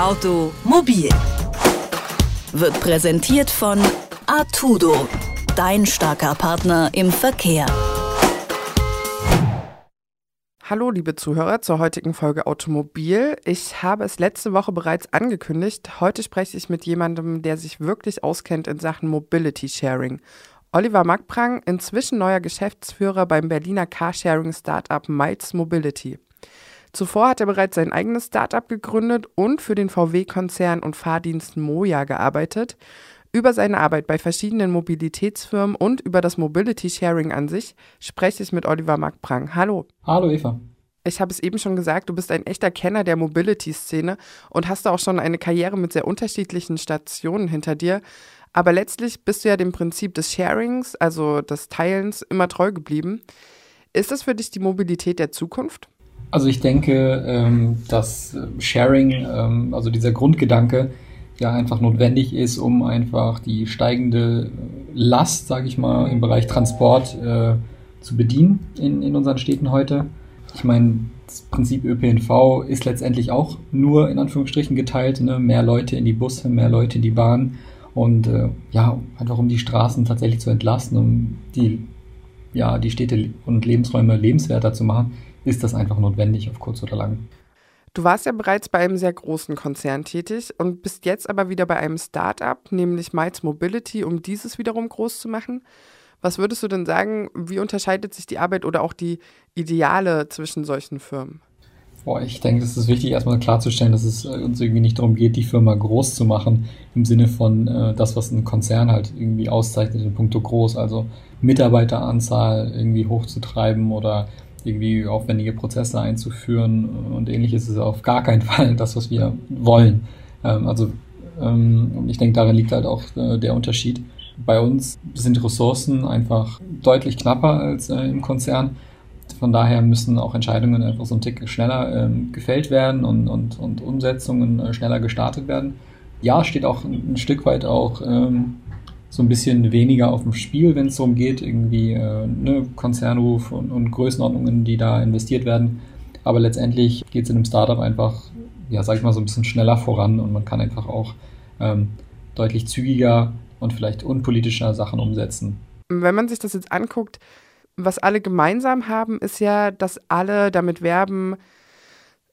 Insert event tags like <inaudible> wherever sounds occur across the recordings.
Automobil wird präsentiert von Artudo, dein starker Partner im Verkehr. Hallo, liebe Zuhörer, zur heutigen Folge Automobil. Ich habe es letzte Woche bereits angekündigt. Heute spreche ich mit jemandem, der sich wirklich auskennt in Sachen Mobility Sharing. Oliver Magprang, inzwischen neuer Geschäftsführer beim Berliner Carsharing-Startup Miles Mobility. Zuvor hat er bereits sein eigenes Startup gegründet und für den VW-Konzern und Fahrdienst Moja gearbeitet. Über seine Arbeit bei verschiedenen Mobilitätsfirmen und über das Mobility Sharing an sich spreche ich mit Oliver Magprang. Hallo. Hallo Eva. Ich habe es eben schon gesagt, du bist ein echter Kenner der Mobility-Szene und hast auch schon eine Karriere mit sehr unterschiedlichen Stationen hinter dir. Aber letztlich bist du ja dem Prinzip des Sharings, also des Teilens, immer treu geblieben. Ist das für dich die Mobilität der Zukunft? Also ich denke, ähm, dass Sharing, ähm, also dieser Grundgedanke, ja einfach notwendig ist, um einfach die steigende Last, sage ich mal, im Bereich Transport äh, zu bedienen in, in unseren Städten heute. Ich meine, das Prinzip ÖPNV ist letztendlich auch nur in Anführungsstrichen geteilt. Ne? Mehr Leute in die Busse, mehr Leute in die Bahn und äh, ja, einfach um die Straßen tatsächlich zu entlasten, um die, ja, die Städte und Lebensräume lebenswerter zu machen, ist das einfach notwendig auf kurz oder lang. Du warst ja bereits bei einem sehr großen Konzern tätig und bist jetzt aber wieder bei einem Start-up, nämlich Miles Mobility, um dieses wiederum groß zu machen. Was würdest du denn sagen, wie unterscheidet sich die Arbeit oder auch die Ideale zwischen solchen Firmen? Boah, ich denke, es ist wichtig, erstmal klarzustellen, dass es uns irgendwie nicht darum geht, die Firma groß zu machen, im Sinne von äh, das, was ein Konzern halt irgendwie auszeichnet in puncto groß, also Mitarbeiteranzahl irgendwie hochzutreiben oder irgendwie aufwendige Prozesse einzuführen und ähnliches ist auf gar keinen Fall <laughs> das, was wir wollen. Ähm, also ähm, ich denke, darin liegt halt auch äh, der Unterschied. Bei uns sind Ressourcen einfach deutlich knapper als äh, im Konzern. Von daher müssen auch Entscheidungen einfach so ein Tick schneller ähm, gefällt werden und, und, und Umsetzungen äh, schneller gestartet werden. Ja, steht auch ein, Stück weit auch ähm, so ein bisschen weniger auf dem Spiel, wenn es darum geht, irgendwie äh, ne, Konzernruf und, und Größenordnungen, die da investiert werden. Aber letztendlich geht es in einem Startup einfach, ja, sag ich mal, so ein bisschen schneller voran und man kann einfach auch ähm, deutlich zügiger und vielleicht unpolitischer Sachen umsetzen. Wenn man sich das jetzt anguckt, was alle gemeinsam haben, ist ja, dass alle damit werben,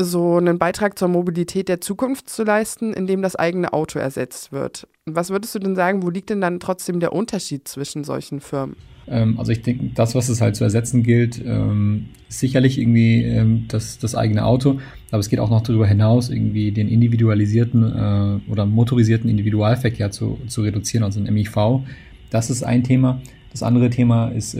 so einen Beitrag zur Mobilität der Zukunft zu leisten, indem das eigene Auto ersetzt wird. Was würdest du denn sagen, wo liegt denn dann trotzdem der Unterschied zwischen solchen Firmen? Ähm, also ich denke, das, was es halt zu ersetzen gilt, ähm, ist sicherlich irgendwie ähm, das, das eigene Auto, aber es geht auch noch darüber hinaus, irgendwie den individualisierten äh, oder motorisierten Individualverkehr zu, zu reduzieren, also ein MIV. Das ist ein Thema. Das andere Thema ist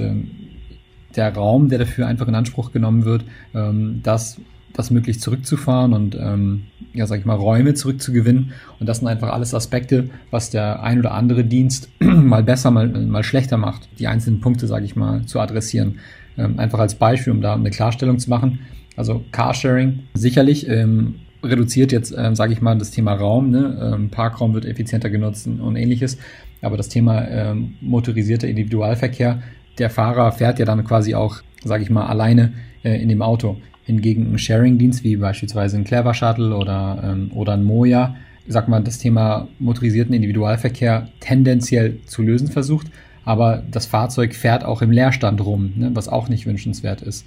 der Raum, der dafür einfach in Anspruch genommen wird, ähm, das das möglichst zurückzufahren und ähm, ja, sag ich mal, Räume zurückzugewinnen. Und das sind einfach alles Aspekte, was der ein oder andere Dienst <clears throat> mal besser, mal, mal schlechter macht, die einzelnen Punkte, sage ich mal, zu adressieren. Ähm, einfach als Beispiel, um da eine Klarstellung zu machen. Also Carsharing sicherlich ähm, reduziert jetzt, ähm, sage ich mal, das Thema Raum. Ne? Ähm, Parkraum wird effizienter genutzt und ähnliches. Aber das Thema ähm, motorisierter Individualverkehr, der Fahrer fährt ja dann quasi auch, sage ich mal, alleine äh, in dem Auto. Hingegen ein Sharing-Dienst wie beispielsweise ein Clever Shuttle oder, ähm, oder ein Moja, sag mal, das Thema motorisierten Individualverkehr tendenziell zu lösen versucht, aber das Fahrzeug fährt auch im Leerstand rum, ne, was auch nicht wünschenswert ist.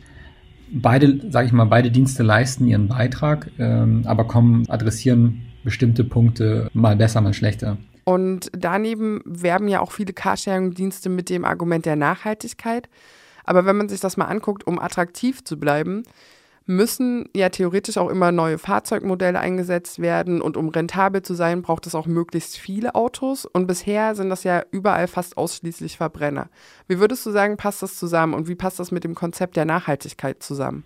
Beide, sage ich mal, beide Dienste leisten ihren Beitrag, ähm, aber kommen, adressieren bestimmte Punkte mal besser, mal schlechter. Und daneben werben ja auch viele Carsharing-Dienste mit dem Argument der Nachhaltigkeit. Aber wenn man sich das mal anguckt, um attraktiv zu bleiben, müssen ja theoretisch auch immer neue Fahrzeugmodelle eingesetzt werden und um rentabel zu sein, braucht es auch möglichst viele Autos und bisher sind das ja überall fast ausschließlich Verbrenner. Wie würdest du sagen, passt das zusammen und wie passt das mit dem Konzept der Nachhaltigkeit zusammen?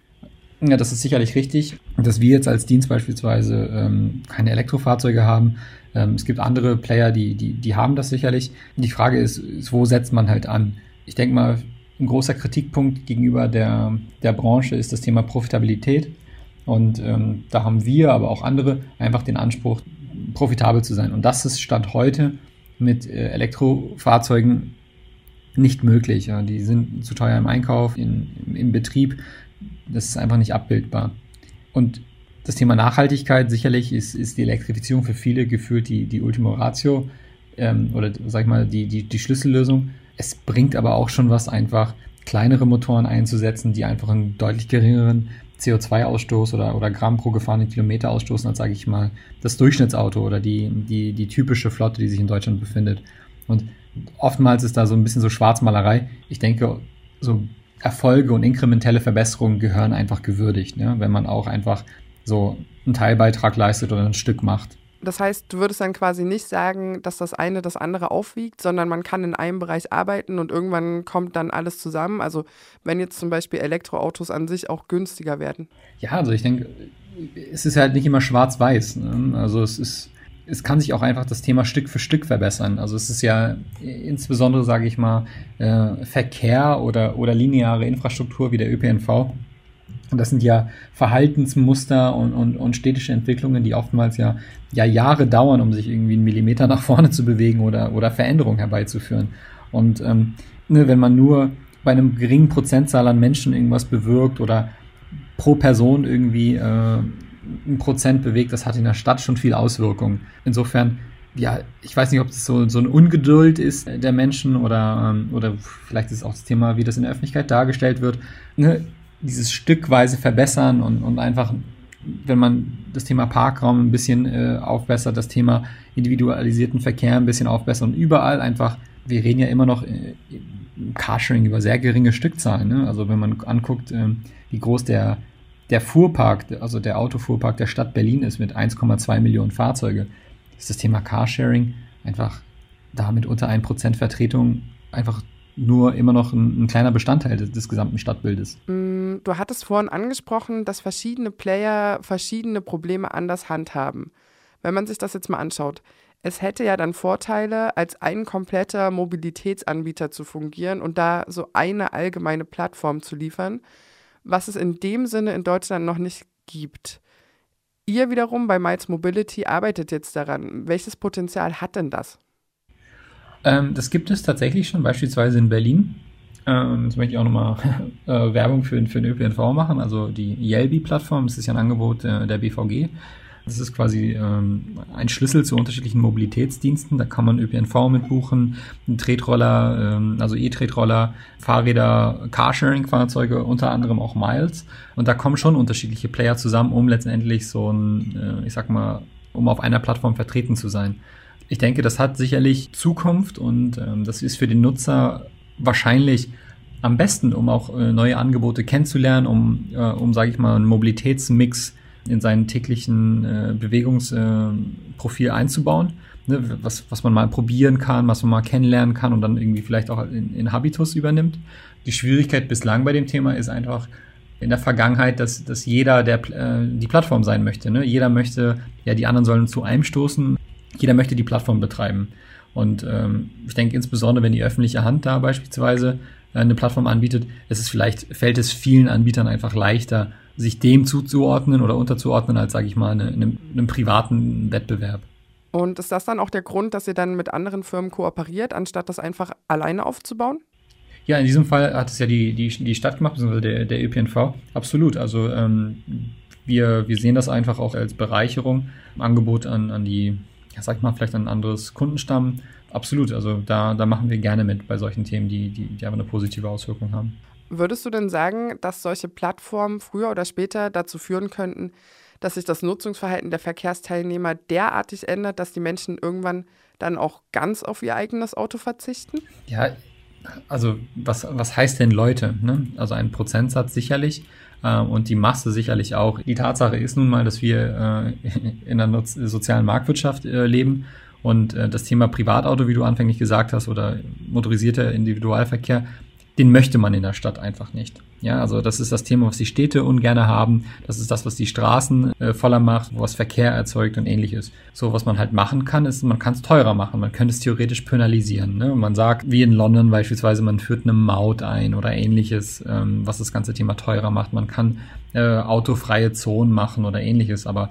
Ja, das ist sicherlich richtig, dass wir jetzt als Dienst beispielsweise ähm, keine Elektrofahrzeuge haben. Ähm, es gibt andere Player, die, die, die haben das sicherlich. Die Frage ist, ist wo setzt man halt an? Ich denke mal, ein großer Kritikpunkt gegenüber der, der Branche ist das Thema Profitabilität. Und ähm, da haben wir, aber auch andere, einfach den Anspruch, profitabel zu sein. Und das ist Stand heute mit äh, Elektrofahrzeugen nicht möglich. Ja. Die sind zu teuer im Einkauf, in, im, im Betrieb. Das ist einfach nicht abbildbar. Und das Thema Nachhaltigkeit sicherlich ist, ist die Elektrifizierung für viele gefühlt die, die Ultima Ratio ähm, oder sag ich mal die, die, die Schlüssellösung. Es bringt aber auch schon was einfach, kleinere Motoren einzusetzen, die einfach einen deutlich geringeren CO2-Ausstoß oder, oder Gramm pro gefahrenen Kilometer ausstoßen, als sage ich mal das Durchschnittsauto oder die, die, die typische Flotte, die sich in Deutschland befindet. Und oftmals ist da so ein bisschen so Schwarzmalerei. Ich denke, so Erfolge und inkrementelle Verbesserungen gehören einfach gewürdigt, ne? wenn man auch einfach so einen Teilbeitrag leistet oder ein Stück macht. Das heißt, du würdest dann quasi nicht sagen, dass das eine das andere aufwiegt, sondern man kann in einem Bereich arbeiten und irgendwann kommt dann alles zusammen. Also wenn jetzt zum Beispiel Elektroautos an sich auch günstiger werden. Ja, also ich denke, es ist halt nicht immer schwarz-weiß. Ne? Also es ist, es kann sich auch einfach das Thema Stück für Stück verbessern. Also es ist ja insbesondere, sage ich mal, äh, Verkehr oder, oder lineare Infrastruktur wie der ÖPNV und das sind ja Verhaltensmuster und, und, und städtische Entwicklungen, die oftmals ja, ja Jahre dauern, um sich irgendwie einen Millimeter nach vorne zu bewegen oder, oder Veränderungen herbeizuführen. Und ähm, ne, wenn man nur bei einem geringen Prozentzahl an Menschen irgendwas bewirkt oder pro Person irgendwie äh, ein Prozent bewegt, das hat in der Stadt schon viel Auswirkungen. Insofern, ja, ich weiß nicht, ob das so, so eine Ungeduld ist der Menschen oder, ähm, oder vielleicht ist es auch das Thema, wie das in der Öffentlichkeit dargestellt wird. Ne? Dieses stückweise verbessern und, und einfach, wenn man das Thema Parkraum ein bisschen äh, aufbessert, das Thema individualisierten Verkehr ein bisschen aufbessern und überall einfach, wir reden ja immer noch äh, im Carsharing über sehr geringe Stückzahlen. Ne? Also wenn man anguckt, äh, wie groß der, der Fuhrpark, also der Autofuhrpark der Stadt Berlin ist mit 1,2 Millionen Fahrzeuge, ist das Thema Carsharing einfach damit unter 1% Vertretung einfach nur immer noch ein, ein kleiner Bestandteil des, des, gesamten Stadtbildes. Mm, du hattest vorhin angesprochen, dass verschiedene Player verschiedene Probleme anders handhaben. Wenn man sich das jetzt mal anschaut, es hätte ja dann Vorteile, als ein kompletter Mobilitätsanbieter zu fungieren und da so eine allgemeine Plattform zu liefern, was es in dem Sinne in Deutschland noch nicht gibt. Ihr wiederum bei Miles Mobility arbeitet jetzt daran. Welches Potenzial hat denn das? Ähm, das gibt es tatsächlich schon, beispielsweise in Berlin. Ähm, jetzt möchte ich auch nochmal <laughs> äh, Werbung für, für den ÖPNV machen. Also die Yelby-Plattform, das ist ja ein Angebot äh, der BVG. Das ist quasi ähm, ein Schlüssel zu unterschiedlichen Mobilitätsdiensten. Da kann man ÖPNV mitbuchen, Tretroller, ähm, also E-Tretroller, Fahrräder, Carsharing-Fahrzeuge, unter anderem auch Miles. Und da kommen schon unterschiedliche Player zusammen, um letztendlich so ein, äh, ich sag mal, um auf einer Plattform vertreten zu sein. Ich denke, das hat sicherlich Zukunft und ähm, das ist für den Nutzer wahrscheinlich am besten, um auch äh, neue Angebote kennenzulernen, um, äh, um sage ich mal, einen Mobilitätsmix in seinen täglichen äh, Bewegungsprofil einzubauen. Ne, was, was man mal probieren kann, was man mal kennenlernen kann und dann irgendwie vielleicht auch in, in Habitus übernimmt. Die Schwierigkeit bislang bei dem Thema ist einfach, in der Vergangenheit, dass, dass jeder der, äh, die Plattform sein möchte. Ne? Jeder möchte, ja, die anderen sollen zu einem stoßen jeder möchte die Plattform betreiben. Und ähm, ich denke insbesondere, wenn die öffentliche Hand da beispielsweise äh, eine Plattform anbietet, ist es vielleicht, fällt es vielen Anbietern einfach leichter, sich dem zuzuordnen oder unterzuordnen, als, sage ich mal, eine, einem, einem privaten Wettbewerb. Und ist das dann auch der Grund, dass ihr dann mit anderen Firmen kooperiert, anstatt das einfach alleine aufzubauen? Ja, in diesem Fall hat es ja die, die, die Stadt gemacht, beziehungsweise der, der ÖPNV. Absolut. Also ähm, wir, wir sehen das einfach auch als Bereicherung, Angebot an, an die ja, sag ich mal, vielleicht ein anderes Kundenstamm. Absolut, also da, da machen wir gerne mit bei solchen Themen, die, die, die einfach eine positive Auswirkung haben. Würdest du denn sagen, dass solche Plattformen früher oder später dazu führen könnten, dass sich das Nutzungsverhalten der Verkehrsteilnehmer derartig ändert, dass die Menschen irgendwann dann auch ganz auf ihr eigenes Auto verzichten? Ja, also was, was heißt denn Leute? Ne? Also ein Prozentsatz sicherlich äh, und die Masse sicherlich auch. Die Tatsache ist nun mal, dass wir äh, <laughs> in einer sozialen Marktwirtschaft äh, leben und äh, das Thema Privatauto, wie du anfänglich gesagt hast, oder motorisierter Individualverkehr, den möchte man in der Stadt einfach nicht. Ja, also das ist das Thema, was die Städte ungerne haben. Das ist das, was die Straßen äh, voller macht, was Verkehr erzeugt und ähnliches. So, was man halt machen kann, ist, man kann es teurer machen. Man könnte es theoretisch penalisieren. Ne? Man sagt, wie in London beispielsweise, man führt eine Maut ein oder ähnliches, ähm, was das ganze Thema teurer macht. Man kann äh, autofreie Zonen machen oder ähnliches. Aber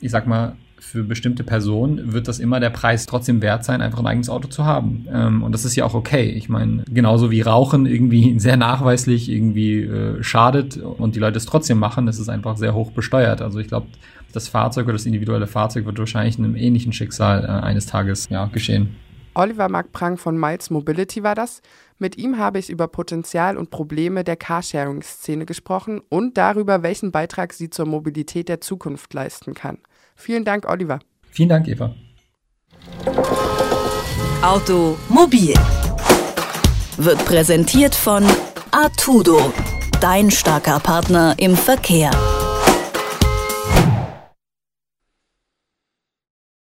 ich sag mal, für bestimmte Personen wird das immer der Preis trotzdem wert sein, einfach ein eigenes Auto zu haben. Ähm, und das ist ja auch okay. Ich meine, genauso wie Rauchen irgendwie <laughs> sehr nachweislich irgendwie äh, schadet und die Leute es trotzdem machen, das ist einfach sehr hoch besteuert. Also ich glaube, das Fahrzeug oder das individuelle Fahrzeug wird wahrscheinlich in einem ähnlichen Schicksal äh, eines Tages ja, geschehen. Oliver Mark Prang von Miles Mobility war das. Mit ihm habe ich über Potenzial und Probleme der Carsharing-Szene gesprochen und darüber, welchen Beitrag sie zur Mobilität der Zukunft leisten kann. Vielen Dank, Oliver. Vielen Dank, Eva. Automobil wird präsentiert von Artudo, dein starker Partner im Verkehr.